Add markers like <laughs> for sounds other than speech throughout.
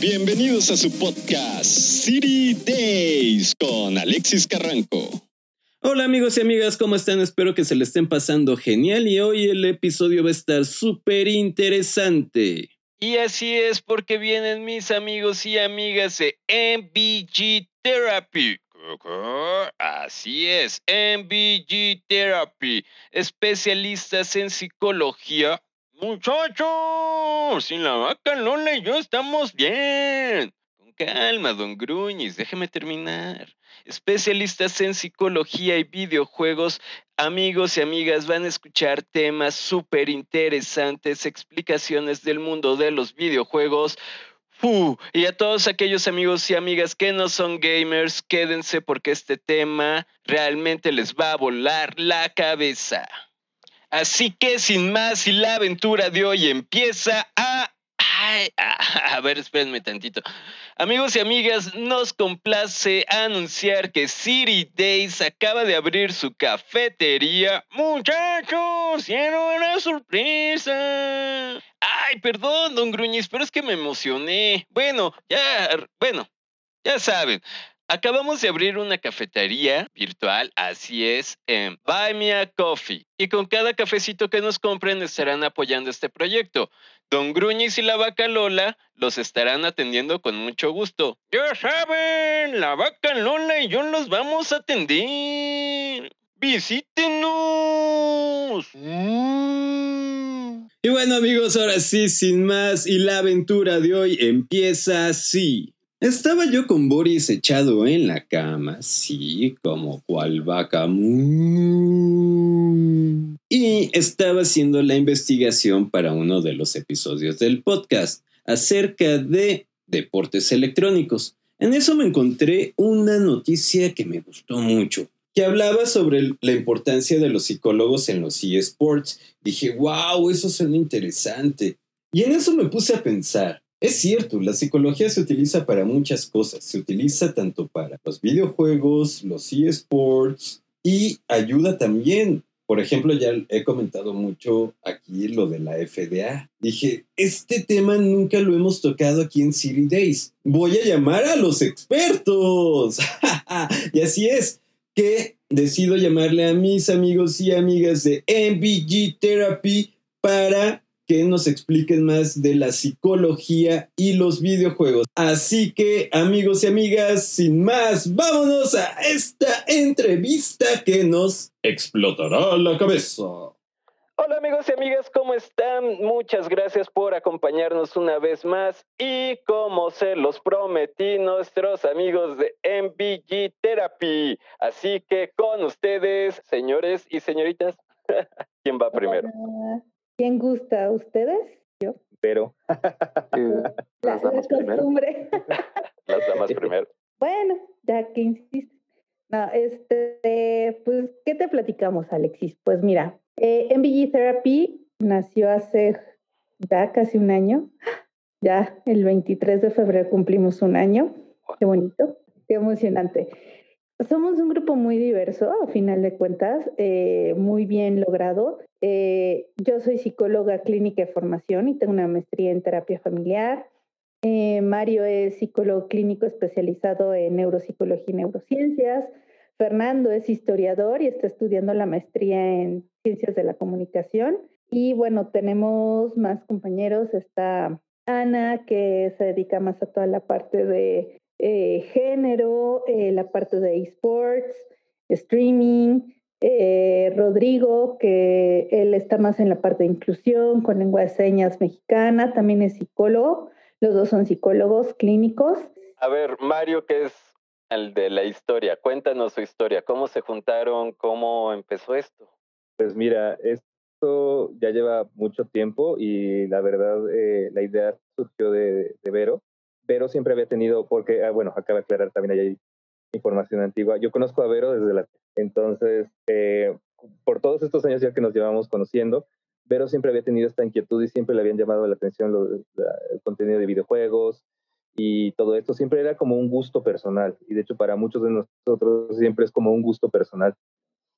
Bienvenidos a su podcast City Days con Alexis Carranco. Hola amigos y amigas, ¿cómo están? Espero que se le estén pasando genial y hoy el episodio va a estar súper interesante. Y así es porque vienen mis amigos y amigas de MBG Therapy. Así es, MBG Therapy, especialistas en psicología. Muchachos, sin la vaca Lola y yo estamos bien. Con calma, don Gruñis, déjeme terminar. Especialistas en psicología y videojuegos, amigos y amigas, van a escuchar temas súper interesantes, explicaciones del mundo de los videojuegos. Uh, y a todos aquellos amigos y amigas que no son gamers, quédense porque este tema realmente les va a volar la cabeza. Así que sin más, y la aventura de hoy empieza a... Ay, a, ver, espérenme tantito. Amigos y amigas, nos complace anunciar que City Days acaba de abrir su cafetería. Muchachos, ¡Tiene una sorpresa. Ay, perdón, don Gruñis, pero es que me emocioné. Bueno, ya, bueno, ya saben. Acabamos de abrir una cafetería virtual, así es, en Buy Me a Coffee. Y con cada cafecito que nos compren estarán apoyando este proyecto. Don Gruñis y la vaca Lola los estarán atendiendo con mucho gusto. Ya saben, la vaca Lola y yo los vamos a atender. Visítenos. Y bueno amigos, ahora sí, sin más, y la aventura de hoy empieza así. Estaba yo con Boris echado en la cama, sí, como cual vaca. Y estaba haciendo la investigación para uno de los episodios del podcast acerca de deportes electrónicos. En eso me encontré una noticia que me gustó mucho, que hablaba sobre la importancia de los psicólogos en los eSports. Dije, wow, eso suena interesante. Y en eso me puse a pensar. Es cierto, la psicología se utiliza para muchas cosas. Se utiliza tanto para los videojuegos, los eSports y ayuda también. Por ejemplo, ya he comentado mucho aquí lo de la FDA. Dije, este tema nunca lo hemos tocado aquí en City Days. Voy a llamar a los expertos. <laughs> y así es que decido llamarle a mis amigos y amigas de MBG Therapy para que nos expliquen más de la psicología y los videojuegos. Así que, amigos y amigas, sin más, vámonos a esta entrevista que nos explotará la cabeza. Hola amigos y amigas, ¿cómo están? Muchas gracias por acompañarnos una vez más y como se los prometí, nuestros amigos de MBG Therapy. Así que con ustedes, señores y señoritas, <laughs> ¿quién va primero? Hola. ¿Quién gusta? ¿Ustedes? Yo. Pero <laughs> La, <laughs> Las damas primero. <laughs> las damas primero. bueno, ya que insistes. No, este, pues, ¿qué te platicamos, Alexis? Pues mira, eh, MBG Therapy nació hace ya casi un año. Ya el 23 de febrero cumplimos un año. Qué bonito, qué emocionante. Somos un grupo muy diverso, a final de cuentas, eh, muy bien logrado. Eh, yo soy psicóloga clínica de formación y tengo una maestría en terapia familiar. Eh, Mario es psicólogo clínico especializado en neuropsicología y neurociencias. Fernando es historiador y está estudiando la maestría en ciencias de la comunicación. Y bueno, tenemos más compañeros. Está Ana, que se dedica más a toda la parte de eh, género, eh, la parte de esports, streaming. Eh, Rodrigo, que él está más en la parte de inclusión con lengua de señas mexicana, también es psicólogo. Los dos son psicólogos clínicos. A ver, Mario, que es el de la historia, cuéntanos su historia. ¿Cómo se juntaron? ¿Cómo empezó esto? Pues mira, es esto ya lleva mucho tiempo y la verdad eh, la idea surgió de, de, Vero. Vero siempre había tenido, porque, ah, bueno, acaba de aclarar también hay información antigua. Yo conozco a Vero desde la... Entonces, eh, por todos estos años ya que nos llevamos conociendo, Vero siempre había tenido esta inquietud y siempre le habían llamado la atención el contenido de videojuegos y todo esto. Siempre era como un gusto personal y de hecho para muchos de nosotros siempre es como un gusto personal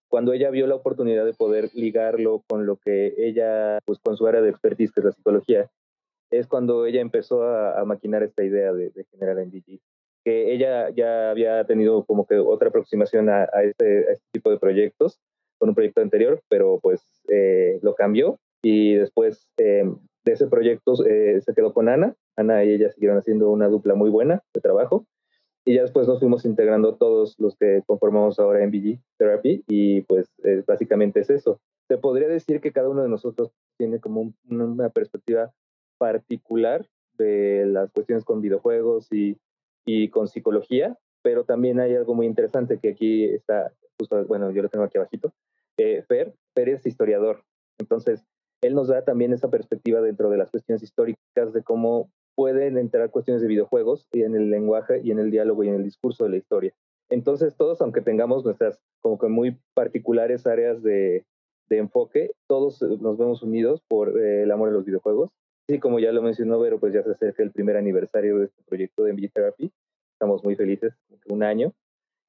cuando ella vio la oportunidad de poder ligarlo con lo que ella, pues con su área de expertise, que es la psicología, es cuando ella empezó a, maquinar esta idea de, generar MVG. Que ella ya había tenido como que otra aproximación a, este, este, tipo de proyectos con un proyecto anterior, pero pues eh, lo cambió y después eh, de ese proyecto eh, se quedó con Ana. Ana y ella siguieron haciendo una dupla muy buena de trabajo y ya después nos fuimos integrando todos los que conformamos ahora MVG Therapy y pues básicamente es eso. Se podría decir que cada uno de nosotros tiene como una perspectiva particular de las cuestiones con videojuegos y, y, con psicología, pero también hay algo muy interesante que aquí está, justo, bueno, yo lo tengo aquí abajito. Eh, Fer, Fer es historiador, entonces él nos da también esa perspectiva dentro de las cuestiones históricas de cómo pueden entrar cuestiones de videojuegos en el lenguaje y en el diálogo y en el discurso de la historia. Entonces, todos, aunque tengamos nuestras como que muy particulares áreas de, de enfoque, todos nos vemos unidos por eh, el amor a los videojuegos. Y como ya lo mencionó Vero, pues ya se acerca el primer aniversario de este proyecto de MV Therapy. Estamos muy felices, un año.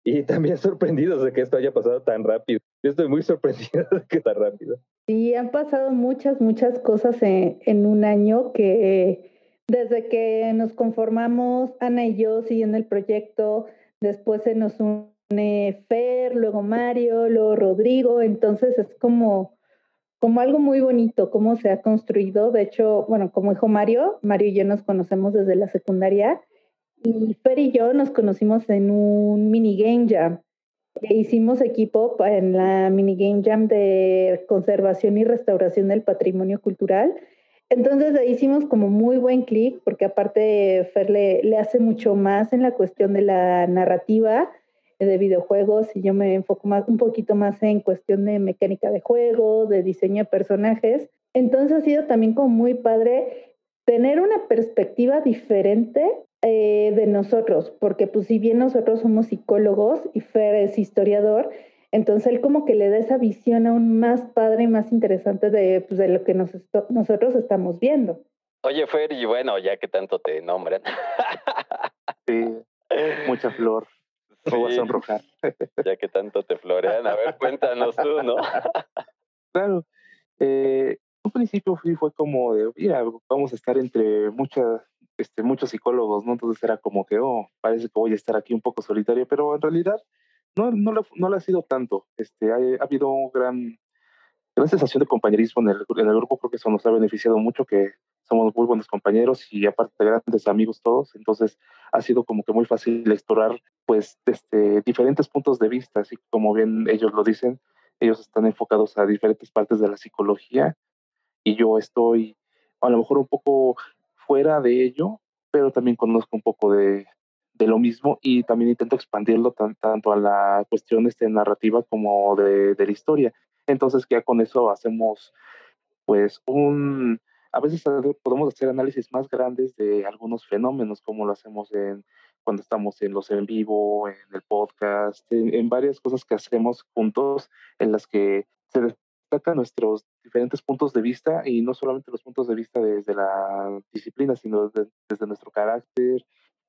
Y <laughs> también sorprendidos de que esto haya pasado tan rápido. Yo estoy muy <laughs> sorprendido de que tan rápido. Sí, han pasado muchas, muchas cosas en, en un año que desde que nos conformamos, Ana y yo siguiendo el proyecto, después se nos une Fer, luego Mario, luego Rodrigo, entonces es como, como algo muy bonito, cómo se ha construido. De hecho, bueno, como dijo Mario, Mario y yo nos conocemos desde la secundaria y Fer y yo nos conocimos en un mini game jam. E hicimos equipo en la mini game jam de conservación y restauración del patrimonio cultural entonces ahí hicimos como muy buen clic, porque aparte Fer le, hace mucho más en la cuestión de la narrativa de videojuegos y yo me enfoco más, un poquito más en cuestión de mecánica de juego, de diseño de personajes. Entonces ha sido también como muy padre tener una perspectiva diferente eh, de nosotros, porque pues si bien nosotros somos psicólogos y Fer es historiador, entonces él como que le da esa visión aún más padre y más interesante de, pues, de lo que nosotros estamos viendo. Oye, Fer, y bueno, ya que tanto te nombran. Sí, mucha flor. Sí, voy a sonrojar. Ya que tanto te florean, a ver, cuéntanos tú, ¿no? <laughs> Claro. Eh, un principio fui, fue como de, mira, vamos a estar entre muchas, este, muchos psicólogos, ¿no? Entonces era como que, oh, parece que voy a estar aquí un poco solitario, pero en realidad no, no, lo, no lo ha sido tanto. Este, ha, ha habido un gran, gran sensación de compañerismo en el, en el grupo, creo que eso nos ha beneficiado mucho, que somos muy buenos compañeros y aparte grandes amigos todos, entonces ha sido como que muy fácil explorar pues este, diferentes puntos de vista, así como bien ellos lo dicen, ellos están enfocados a diferentes partes de la psicología y yo estoy a lo mejor un poco fuera de ello, pero también conozco un poco de, de lo mismo y también intento expandirlo tanto a la cuestión este, narrativa como de, de, la historia. Entonces ya con eso hacemos pues un... A veces podemos hacer análisis más grandes de algunos fenómenos como lo hacemos en, cuando estamos en los en vivo, en el podcast, en, en varias cosas que hacemos juntos en las que se destacan nuestros diferentes puntos de vista y no solamente los puntos de vista desde la disciplina, sino desde, desde nuestro carácter,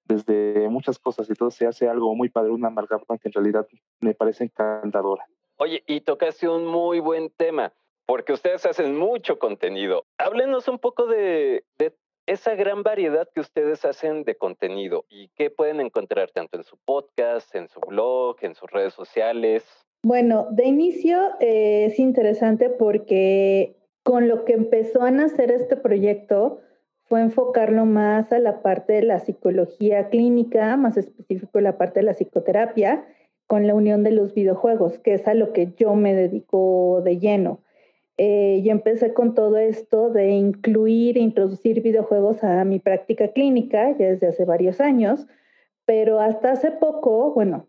desde muchas cosas y todo se hace algo muy padre, una amalgama que en realidad me parece encantadora. Oye, y tocaste un muy buen tema, porque ustedes hacen mucho contenido. Háblenos un poco de, de esa gran variedad que ustedes hacen de contenido y qué pueden encontrar tanto en su podcast, en su blog, en sus redes sociales. Bueno, de inicio eh, es interesante porque con lo que empezó a nacer este proyecto, fue enfocarlo más a la parte de la psicología clínica, más específico la parte de la psicoterapia, con la unión de los videojuegos, que es a lo que yo me dedico de lleno. Eh, yo empecé con todo esto de incluir e introducir videojuegos a mi práctica clínica ya desde hace varios años, pero hasta hace poco, bueno,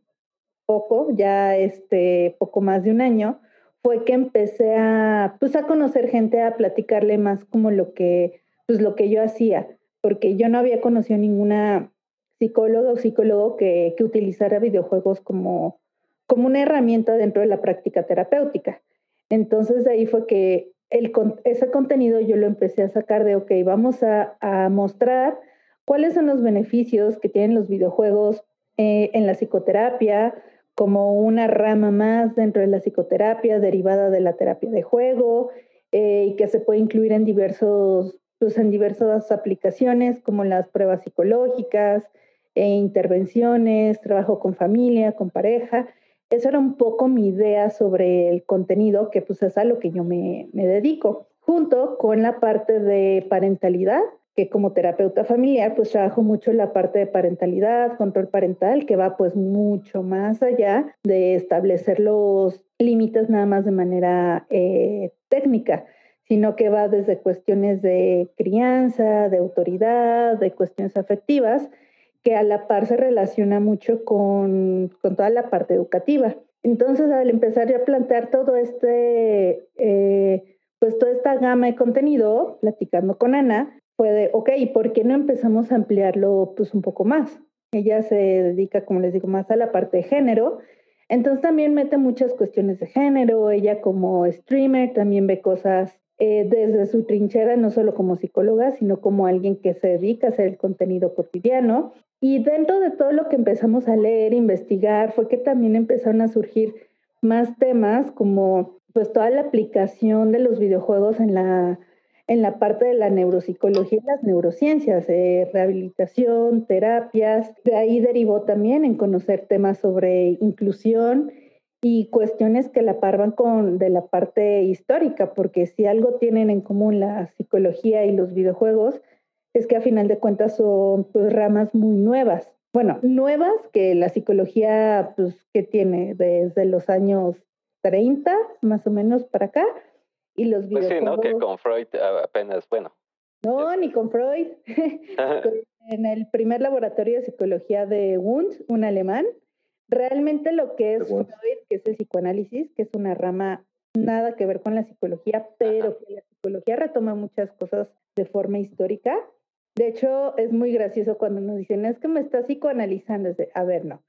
poco, ya este, poco más de un año, fue que empecé a, pues, a conocer gente, a platicarle más como lo que, pues, lo que yo hacía, porque yo no había conocido ninguna psicóloga o psicólogo que, que utilizara videojuegos como, como una herramienta dentro de la práctica terapéutica. Entonces de ahí fue que ese contenido yo lo empecé a sacar de, ok, vamos a, a mostrar cuáles son los beneficios que tienen los videojuegos eh, en la psicoterapia, como una rama más dentro de la psicoterapia derivada de la terapia de juego eh, y que se puede incluir en diversos pues en diversas aplicaciones como las pruebas psicológicas, e intervenciones, trabajo con familia, con pareja. Esa era un poco mi idea sobre el contenido, que pues es a lo que yo me, me dedico, junto con la parte de parentalidad, que como terapeuta familiar pues trabajo mucho en la parte de parentalidad, control parental, que va pues mucho más allá de establecer los límites nada más de manera eh, técnica, sino que va desde cuestiones de crianza, de autoridad, de cuestiones afectivas, que a la par se relaciona mucho con, con toda la parte educativa. Entonces, al empezar ya a plantear todo este, eh, pues toda esta gama de contenido, platicando con Ana, fue de, ok, ¿por qué no empezamos a ampliarlo pues un poco más? Ella se dedica, como les digo, más a la parte de género. Entonces también mete muchas cuestiones de género. Ella como streamer también ve cosas eh, desde su trinchera, no solo como psicóloga, sino como alguien que se dedica a hacer el contenido cotidiano. Y dentro de todo lo que empezamos a leer, investigar, fue que también empezaron a surgir más temas como pues toda la aplicación de los videojuegos en la en la parte de la neuropsicología y las neurociencias, eh, rehabilitación, terapias. De ahí derivó también en conocer temas sobre inclusión y cuestiones que la parvan con de la parte histórica, porque si algo tienen en común la psicología y los videojuegos, es que a final de cuentas son pues, ramas muy nuevas. Bueno, nuevas que la psicología, pues, que tiene desde los años 30, más o menos para acá, y los videojuegos. Pues sí, ¿no? Que con Freud apenas, bueno. No, ni con Freud. <laughs> <laughs> en el primer laboratorio de psicología de Wundt, un alemán, realmente lo que es Freud, que es el psicoanálisis, que es una rama nada que ver con la psicología, pero que la psicología retoma muchas cosas de forma histórica. De hecho, es muy gracioso cuando nos dicen, es que me está psicoanalizando. Es a ver, no.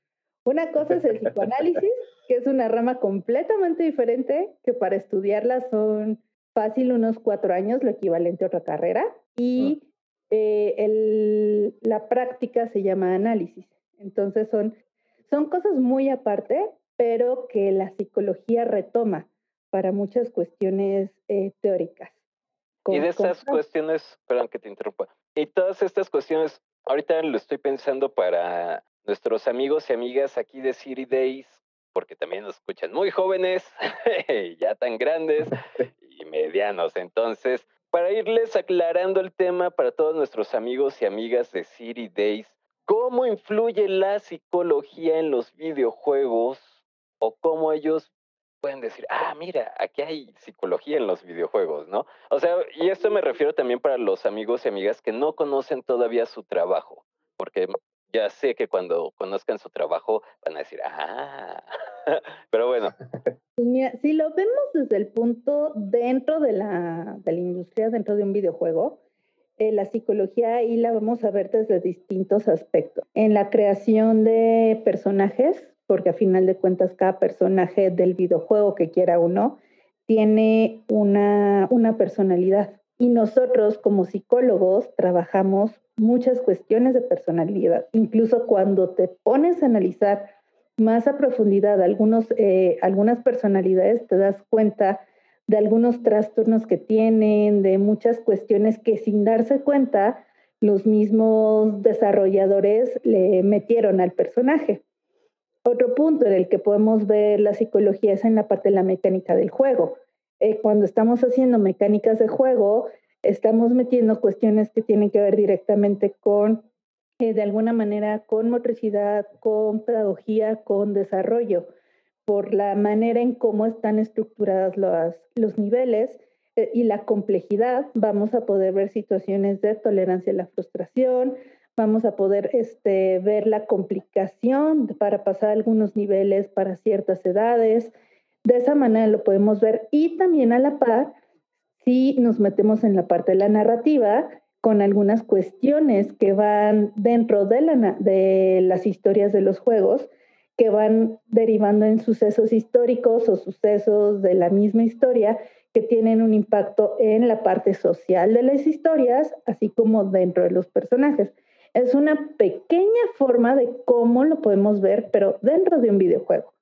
Una cosa es el psicoanálisis, que es una rama completamente diferente, que para estudiarla son fácil unos cuatro años, lo equivalente a otra carrera, y eh, la práctica se llama análisis. Entonces son, son cosas muy aparte, pero que la psicología retoma para muchas cuestiones eh, teóricas. Y de esas cuestiones, perdón que te interrumpa, y todas estas cuestiones, ahorita lo estoy pensando para nuestros amigos y amigas aquí de City Days, porque también nos escuchan muy jóvenes, <laughs> ya tan grandes <laughs> y medianos. Entonces, para irles aclarando el tema para todos nuestros amigos y amigas de City Days, ¿cómo influye la psicología en los videojuegos o cómo ellos pueden decir, ah, mira, aquí hay psicología en los videojuegos, ¿no? O sea, y esto me refiero también para los amigos y amigas que no conocen todavía su trabajo, porque ya sé que cuando conozcan su trabajo van a decir, ah, <laughs> pero bueno. <laughs> Pues si lo vemos desde el punto dentro de la, de la industria, dentro de un videojuego, eh, la psicología ahí la vamos a ver desde distintos aspectos. En la creación de personajes, porque a final de cuentas cada personaje del videojuego que quiera uno tiene una, una personalidad. Y nosotros como psicólogos trabajamos muchas cuestiones de personalidad. Incluso cuando te pones a analizar más a profundidad algunos, eh, algunas personalidades, te das cuenta de algunos trastornos que tienen, de muchas cuestiones que sin darse cuenta los mismos desarrolladores le metieron al personaje. Otro punto en el que podemos ver la psicología es en la parte de la mecánica del juego. Eh, cuando estamos haciendo mecánicas de juego, estamos metiendo cuestiones que tienen que ver directamente con, eh, de alguna manera, con motricidad, con pedagogía, con desarrollo, por la manera en cómo están estructuradas los, los niveles eh, y la complejidad, vamos a poder ver situaciones de tolerancia a la frustración, vamos a poder este, ver la complicación para pasar algunos niveles para ciertas edades, De esa manera lo podemos ver y también a la par, si nos metemos en la parte de la narrativa, con algunas cuestiones que van dentro de, la, de las historias de los juegos, que van derivando en sucesos históricos o sucesos de la misma historia que tienen un impacto en la parte social de las historias, así como dentro de los personajes. Es una pequeña forma de cómo lo podemos ver, pero dentro de un videojuego,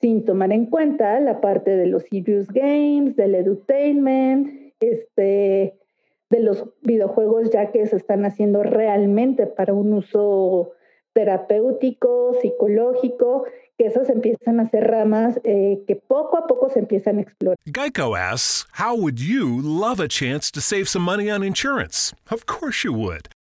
sin tomar en cuenta la parte de los serious games, del edutainment, este, de los videojuegos ya que se están haciendo realmente para un uso terapéutico, psicológico, que esas empiezan a ser ramas eh, que poco a poco se empiezan a explorar. Geico asks, how would you love a chance to save some money on insurance? Of course you would.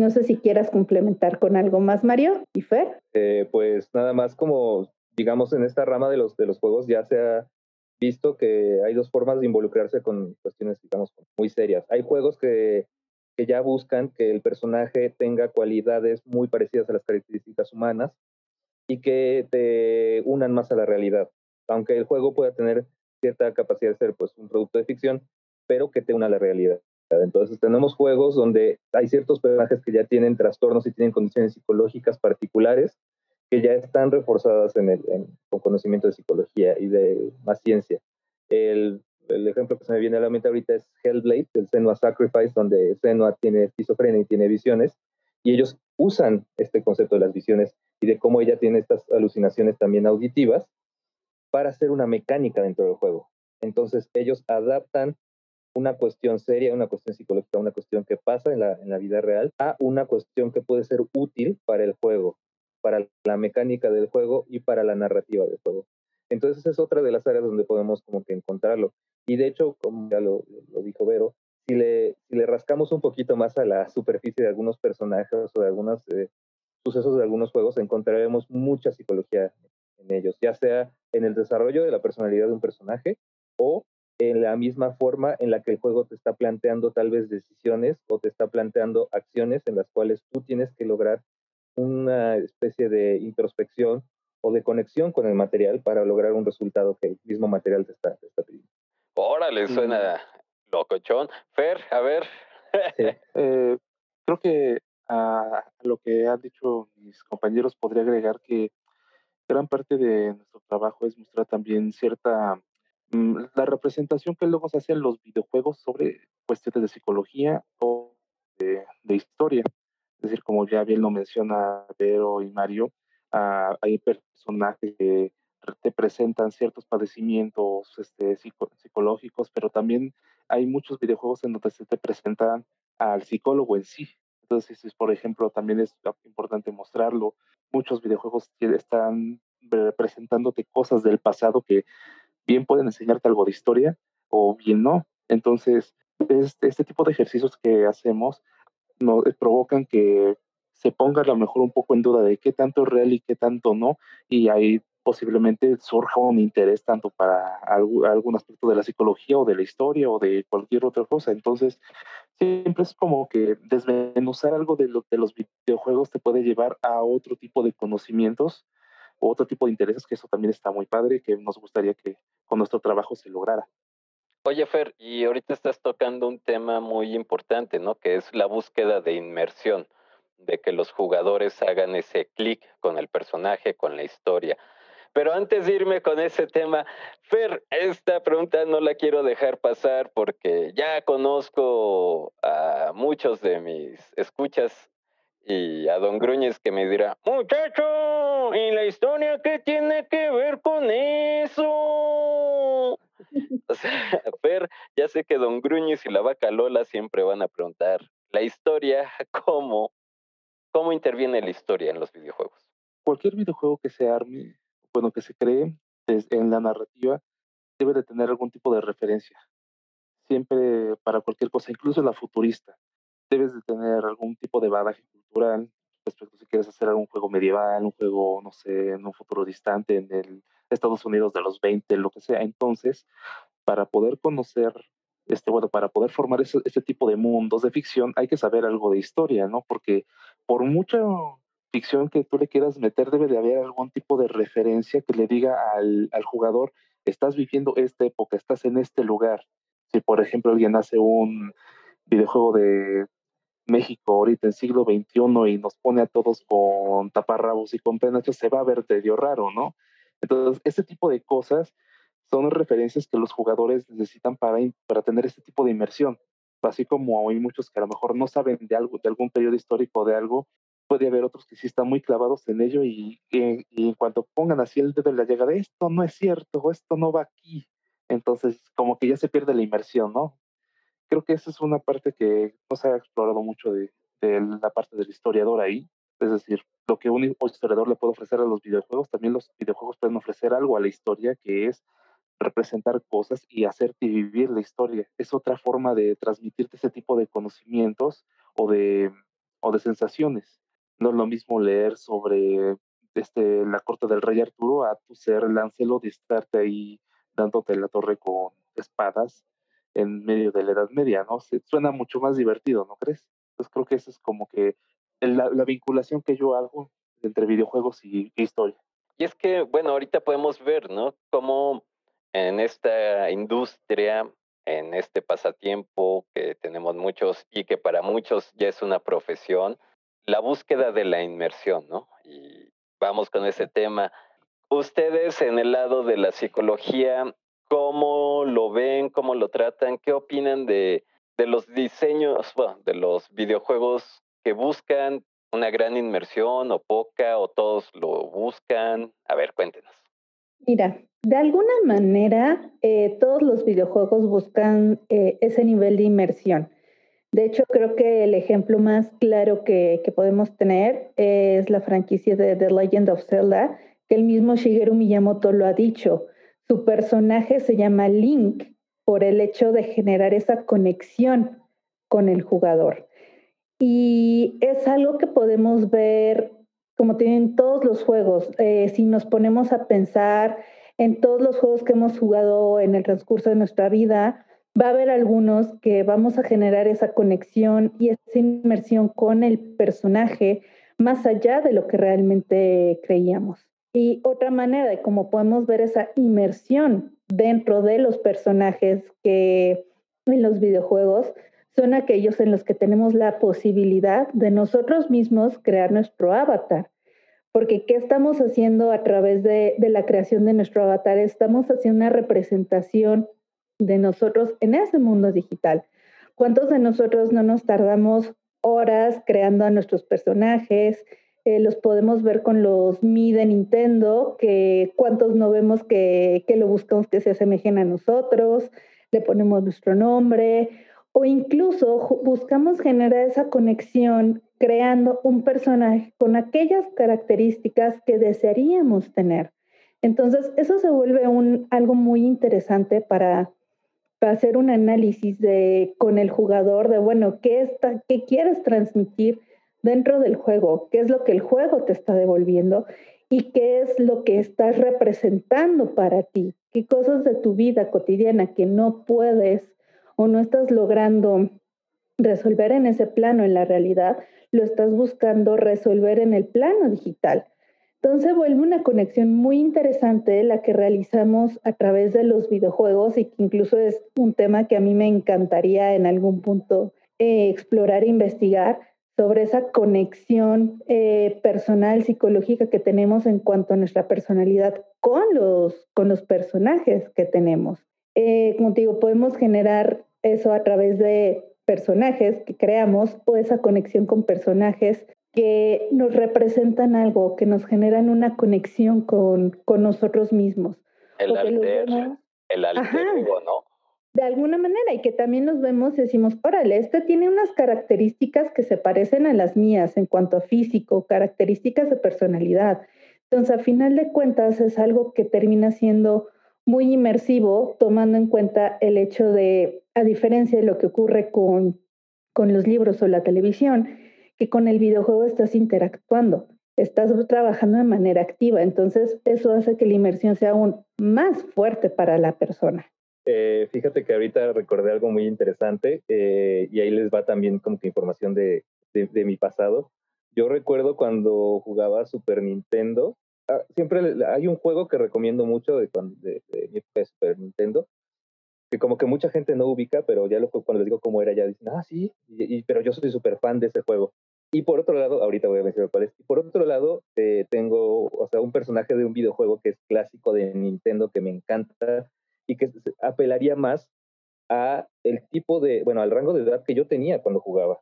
No sé si quieras complementar con algo más, Mario y Fer. Eh, pues nada más como digamos en esta rama de los de los juegos ya sea visto que hay dos formas de involucrarse con cuestiones, digamos, muy serias. Hay juegos que, que ya buscan que el personaje tenga cualidades muy parecidas a las características humanas y que te unan más a la realidad. Aunque el juego pueda tener cierta capacidad de ser pues, un producto de ficción, pero que te una a la realidad. Entonces tenemos juegos donde hay ciertos personajes que ya tienen trastornos y tienen condiciones psicológicas particulares que ya están reforzadas con conocimiento de psicología y de más ciencia. El, el, ejemplo que se me viene a la mente ahorita es Hellblade, el Senua Sacrifice, donde Senua tiene esquizofrenia y tiene visiones, y ellos usan este concepto de las visiones y de cómo ella tiene estas alucinaciones también auditivas para hacer una mecánica dentro del juego. Entonces ellos adaptan una cuestión seria, una cuestión psicológica, una cuestión que pasa en la, en la vida real, a una cuestión que puede ser útil para el juego para la mecánica del juego y para la narrativa del juego. Entonces es otra de las áreas donde podemos como que encontrarlo. Y de hecho, como ya lo, dijo Vero, si le, si le rascamos un poquito más a la superficie de algunos personajes o de algunos eh, sucesos de algunos juegos, encontraremos mucha psicología en ellos, ya sea en el desarrollo de la personalidad de un personaje o en la misma forma en la que el juego te está planteando tal vez decisiones o te está planteando acciones en las cuales tú tienes que lograr una especie de introspección o de conexión con el material para lograr un resultado que el mismo material te está, pidiendo. Órale, suena locochón. Fer, a ver. <laughs> Eh, creo que a, lo que han dicho mis compañeros podría agregar que gran parte de nuestro trabajo es mostrar también cierta la representación que luego se hace en los videojuegos sobre cuestiones de psicología o de historia. Es decir, como ya bien lo menciona Vero y Mario, ah, hay personajes que te presentan ciertos padecimientos este, psicológicos, pero también hay muchos videojuegos en donde se te presentan al psicólogo en sí. Entonces, por ejemplo, también es importante mostrarlo. Muchos videojuegos están presentándote cosas del pasado que bien pueden enseñarte algo de historia o bien no. Entonces, este, tipo de ejercicios que hacemos no, eh, provocan que se ponga a lo mejor un poco en duda de qué tanto es real y qué tanto no, y ahí posiblemente surja un interés tanto para algún, aspecto de la psicología o de la historia o de cualquier otra cosa. Entonces, siempre es como que desmenuzar algo de, de los videojuegos te puede llevar a otro tipo de conocimientos otro tipo de intereses, que eso también está muy padre, que nos gustaría que con nuestro trabajo se lograra. Oye, Fer, y ahorita estás tocando un tema muy importante, ¿no? Que es la búsqueda de inmersión, de que los jugadores hagan ese clic con el personaje, con la historia. Pero antes de irme con ese tema, Fer, esta pregunta no la quiero dejar pasar porque ya conozco a muchos de mis escuchas y a Don Gruñez que me dirá, ¿y la historia qué tiene que ver con eso? O sea, <laughs> Fer, ya sé que Don Gruñiz y la vaca Lola siempre van a preguntar la historia, <laughs> ¿cómo, cómo interviene la historia en los videojuegos? Cualquier videojuego que se arme, bueno, que se cree en la narrativa, debe de tener algún tipo de referencia. siempre para cualquier cosa, incluso la futurista, debes de tener algún tipo de bagaje cultural respecto si quieres hacer algún juego medieval, un juego, no sé, en un futuro distante, en el Estados Unidos de los 20, lo que sea. Entonces, para poder conocer, este, bueno, para poder formar ese, tipo de mundos de ficción, hay que saber algo de historia, ¿no? Porque por mucha ficción que tú le quieras meter, debe de haber algún tipo de referencia que le diga al, al jugador, estás viviendo esta época, estás en este lugar. Si, por ejemplo, alguien hace un videojuego de México ahorita en siglo XXI y nos pone a todos con taparrabos y con penachos, se va a ver medio raro, ¿no? Entonces, ese tipo de cosas son referencias que los jugadores necesitan para, para tener este tipo de inmersión. Así como hay muchos que a lo mejor no saben de algo, de algún periodo histórico de algo, puede haber otros que sí están muy clavados en ello y, y, y en cuanto pongan así el dedo en la llegada, esto no es cierto, esto no va aquí, entonces como que ya se pierde la inmersión, ¿no? Creo que esa es una parte que no se ha explorado mucho de, la parte del historiador ahí. Es decir, lo que un historiador le puede ofrecer a los videojuegos, también los videojuegos pueden ofrecer algo a la historia, que es representar cosas y hacerte vivir la historia. Es otra forma de transmitirte ese tipo de conocimientos o de, o de sensaciones. No es lo mismo leer sobre este, la corte del rey Arturo a tu ser Lancelot y ahí dándote la torre con espadas en medio de la Edad Media, ¿no? Se, suena mucho más divertido, ¿no crees? Entonces creo que esa es como que la, la vinculación que yo hago entre videojuegos y, y, historia. Y es que, bueno, ahorita podemos ver, ¿no? Cómo en esta industria, en este pasatiempo que tenemos muchos y que para muchos ya es una profesión, la búsqueda de la inmersión, ¿no? Y vamos con ese tema. Ustedes en el lado de la psicología, cómo lo ven, cómo lo tratan, qué opinan de, de los diseños, de los videojuegos que buscan una gran inmersión o poca, o todos lo buscan. A ver, cuéntenos. Mira, de alguna manera eh, todos los videojuegos buscan eh, ese nivel de inmersión. De hecho, creo que el ejemplo más claro que, que podemos tener es la franquicia de The Legend of Zelda, que el mismo Shigeru Miyamoto lo ha dicho. Su personaje se llama Link por el hecho de generar esa conexión con el jugador. Y es algo que podemos ver como tienen todos los juegos. Eh, si nos ponemos a pensar en todos los juegos que hemos jugado en el transcurso de nuestra vida, va a haber algunos que vamos a generar esa conexión y esa inmersión con el personaje más allá de lo que realmente creíamos. Y otra manera de cómo podemos ver esa inmersión dentro de los personajes que en los videojuegos son aquellos en los que tenemos la posibilidad de nosotros mismos crear nuestro avatar. Porque ¿qué estamos haciendo a través de, de la creación de nuestro avatar? Estamos haciendo una representación de nosotros en ese mundo digital. ¿Cuántos de nosotros no nos tardamos horas creando a nuestros personajes, eh, los podemos ver con los Mi de Nintendo, que cuántos no vemos que, que lo buscamos que se asemejen a nosotros, le ponemos nuestro nombre, o incluso buscamos generar esa conexión creando un personaje con aquellas características que desearíamos tener. Entonces, eso se vuelve un, algo muy interesante para, para hacer un análisis de, con el jugador de, bueno, ¿qué, está, qué quieres transmitir? Dentro del juego, qué es lo que el juego te está devolviendo y qué es lo que estás representando para ti, qué cosas de tu vida cotidiana que no puedes o no estás logrando resolver en ese plano, en la realidad, lo estás buscando resolver en el plano digital. Entonces vuelve una conexión muy interesante la que realizamos a través de los videojuegos y que incluso es un tema que a mí me encantaría en algún punto eh, explorar e investigar, sobre esa conexión eh, personal, psicológica que tenemos en cuanto a nuestra personalidad con los, con los personajes que tenemos. Eh, como te digo, podemos generar eso a través de personajes que creamos o esa conexión con personajes que nos representan algo, que nos generan una conexión con, con nosotros mismos. El alter, el alter ego, ¿no? De alguna manera y que también nos vemos y decimos, órale, este tiene unas características que se parecen a las mías en cuanto a físico, características de personalidad. Entonces, a final de cuentas, es algo que termina siendo muy inmersivo, tomando en cuenta el hecho de a diferencia de lo que ocurre con, con los libros o la televisión, que con el videojuego estás interactuando, estás trabajando de manera activa, entonces eso hace que la inmersión sea aún más fuerte para la persona. Eh, fíjate que ahorita recordé algo muy interesante eh, y ahí les va también como que información de, de, mi pasado. Yo recuerdo cuando jugaba Super Nintendo, ah, siempre hay un juego que recomiendo mucho de, de, de mi Super Nintendo, que como que mucha gente no ubica, pero ya lo, cuando les digo cómo era, ya dicen, ah, sí, y, pero yo soy súper fan de ese juego. Y por otro lado, ahorita voy a mencionar cuál es. Y por otro lado, eh, tengo, o sea, un personaje de un videojuego que es clásico de Nintendo que me encanta y que apelaría más a el tipo de, bueno, al rango de edad que yo tenía cuando jugaba.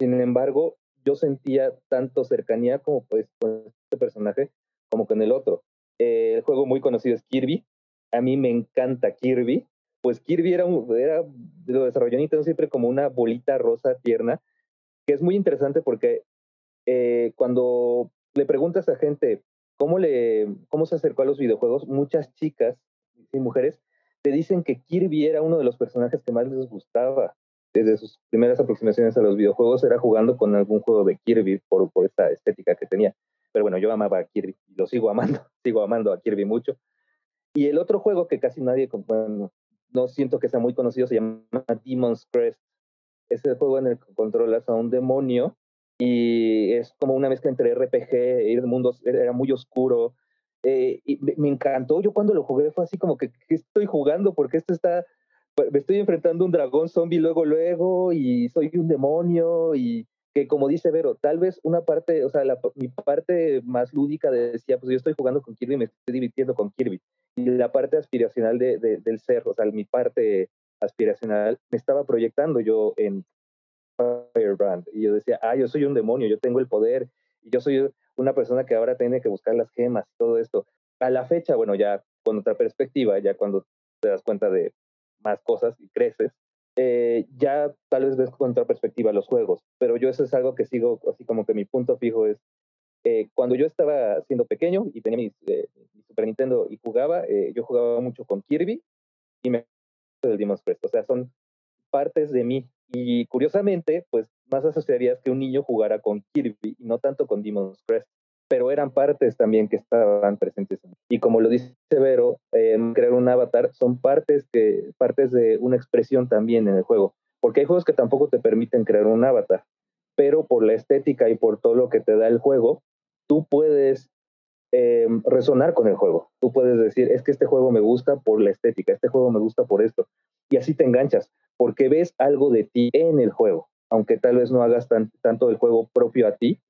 Sin embargo, yo sentía tanto cercanía como pues con este personaje como con el otro. Eh, el juego muy conocido es Kirby. A mí me encanta Kirby pues Kirby era, era lo desarrolló Nintendo siempre como una bolita rosa tierna, que es muy interesante porque eh, cuando le preguntas a gente cómo, le, cómo se acercó a los videojuegos, muchas chicas y mujeres te dicen que Kirby era uno de los personajes que más les gustaba. Desde sus primeras aproximaciones a los videojuegos era jugando con algún juego de Kirby por, por esta estética que tenía. Pero bueno, yo amaba a Kirby, lo sigo amando, <laughs> sigo amando a Kirby mucho. Y el otro juego que casi nadie, bueno, no siento que sea muy conocido, se llama Demon's Crest. Es el juego en el que controlas a un demonio y es como una mezcla entre RPG y el mundo era muy oscuro. Eh, y me, encantó. Yo cuando lo jugué fue así como que, ¿qué estoy jugando? Porque esto está, me estoy enfrentando a un dragón zombie luego, luego, y soy un demonio, y que como dice Vero, tal vez una parte, o sea, la, mi parte más lúdica decía, pues yo estoy jugando con Kirby me estoy divirtiendo con Kirby y la parte aspiracional de, del ser, o sea, mi parte aspiracional, me estaba proyectando yo en Firebrand. Y yo decía, ah, yo soy un demonio, yo tengo el poder, y yo soy una persona que ahora tiene que buscar las gemas, todo esto. A la fecha, bueno, ya con otra perspectiva, ya cuando te das cuenta de más cosas y creces, eh, ya tal vez ves con otra perspectiva los juegos, pero yo eso es algo que sigo, así como que mi punto fijo es, eh, cuando yo estaba siendo pequeño y tenía mi, eh, Super Nintendo y jugaba, eh, yo jugaba mucho con Kirby y me del Demon's Crest. O sea, son partes de mí. Y curiosamente, pues más asociarías que un niño jugara con Kirby y no tanto con Demon's Crest. Pero eran partes también que estaban presentes. Y como lo dice Vero, crear un avatar son partes, que, partes de una expresión también en el juego. Porque hay juegos que tampoco te permiten crear un avatar. Pero por la estética y por todo lo que te da el juego, tú puedes eh, resonar con el juego. Tú puedes decir, es que este juego me gusta por la estética, este juego me gusta por esto. Y así te enganchas, porque ves algo de ti en el juego. Aunque tal vez no hagas tanto el juego propio a ti,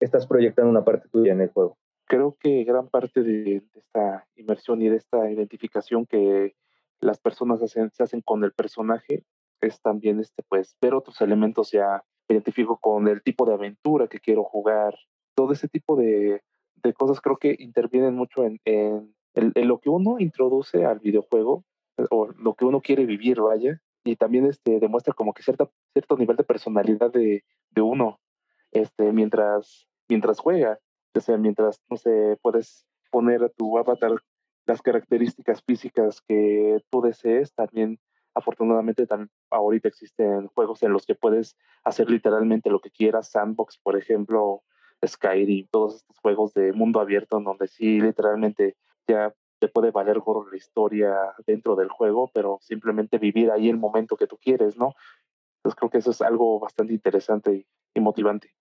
estás proyectando una parte tuya en el juego. Creo que gran parte de, esta inmersión y de esta identificación que las personas hacen, se hacen con el personaje es también este, pues, ver otros elementos ya identifico con el tipo de aventura que quiero jugar, todo ese tipo de, cosas creo que intervienen mucho en, en, lo que uno introduce al videojuego o lo que uno quiere vivir, vaya, y también este, demuestra como que cierta, cierto nivel de personalidad de, de uno este, mientras, mientras juega, o sea, mientras, no sé, puedes poner a tu avatar las características físicas que tú desees, también afortunadamente tan, ahorita existen juegos en los que puedes hacer literalmente lo que quieras, sandbox, por ejemplo, Skyrim, todos estos juegos de mundo abierto en donde sí literalmente ya te puede valer gorro la historia dentro del juego, pero simplemente vivir ahí el momento que tú quieres, ¿no? Entonces creo que eso es algo bastante interesante y, motivante.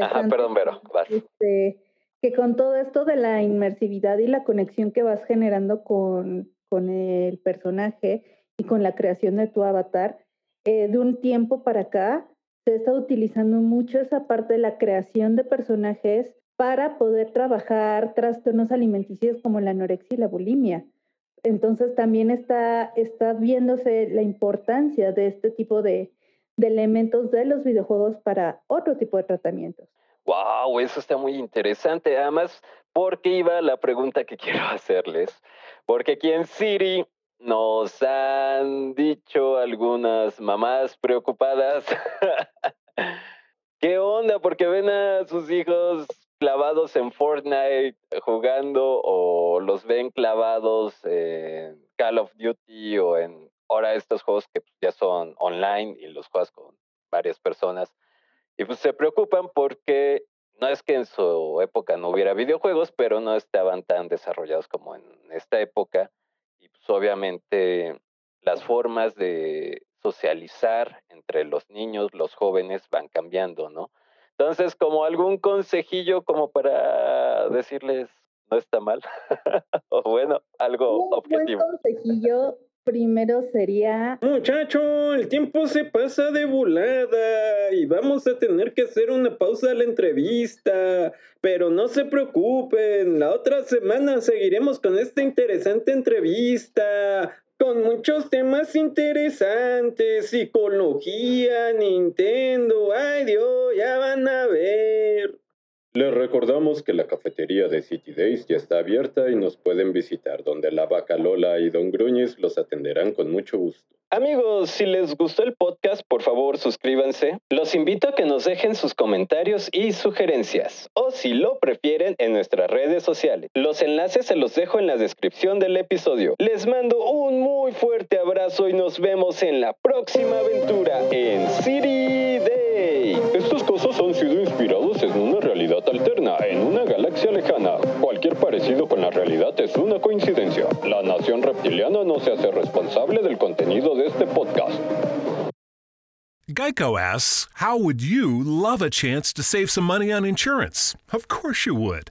Ajá, perdón, Vero, este, que con todo esto de la inmersividad y la conexión que vas generando con, con el personaje y con la creación de tu avatar, eh, de un tiempo para acá, se está utilizando mucho esa parte de la creación de personajes para poder trabajar trastornos alimenticios como la anorexia y la bulimia. Entonces también está, está viéndose la importancia de este tipo de, de elementos de los videojuegos para otro tipo de tratamientos. Wow, eso está muy interesante. Además, ¿por qué iba la pregunta que <laughs> quiero hacerles? Porque aquí en Siri nos han dicho algunas mamás preocupadas. <laughs> ¿Qué onda? Porque ven a sus hijos clavados en Fortnite jugando o los ven clavados en Call of Duty o en ahora estos juegos que ya son online y los juegas con varias personas, y pues se preocupan porque no es que en su época no hubiera videojuegos, pero no estaban tan desarrollados como en esta época. Y pues obviamente las formas de socializar entre los niños, los jóvenes van cambiando, ¿no? Entonces, como algún consejillo como para decirles, no está mal, <laughs> o bueno, algo Un objetivo. buen consejillo primero sería Muchacho, el tiempo se pasa de volada y vamos a tener que hacer una pausa a la entrevista. Pero no se preocupen, la otra semana seguiremos con esta interesante entrevista. Con muchos temas interesantes, psicología, Nintendo, ay Dios, ya van a ver. Les recordamos que la cafetería de City Days ya está abierta y nos pueden visitar, donde la vaca Lola y Don Gruñes los atenderán con mucho gusto. Amigos, si les gustó el podcast, por favor suscríbanse. Los invito a que nos dejen sus comentarios y sugerencias, o si lo prefieren, en nuestras redes sociales. Los enlaces se los dejo en la descripción del episodio. Les mando un muy fuerte abrazo y nos vemos en la próxima aventura en City. Cosas han sido inspirados en una realidad alterna, en una galaxia lejana. Cualquier parecido con la realidad es una coincidencia. La nación reptiliana no se hace responsable del contenido de este podcast. Geico asks, How would you love a chance to save some money on insurance? Of course you would.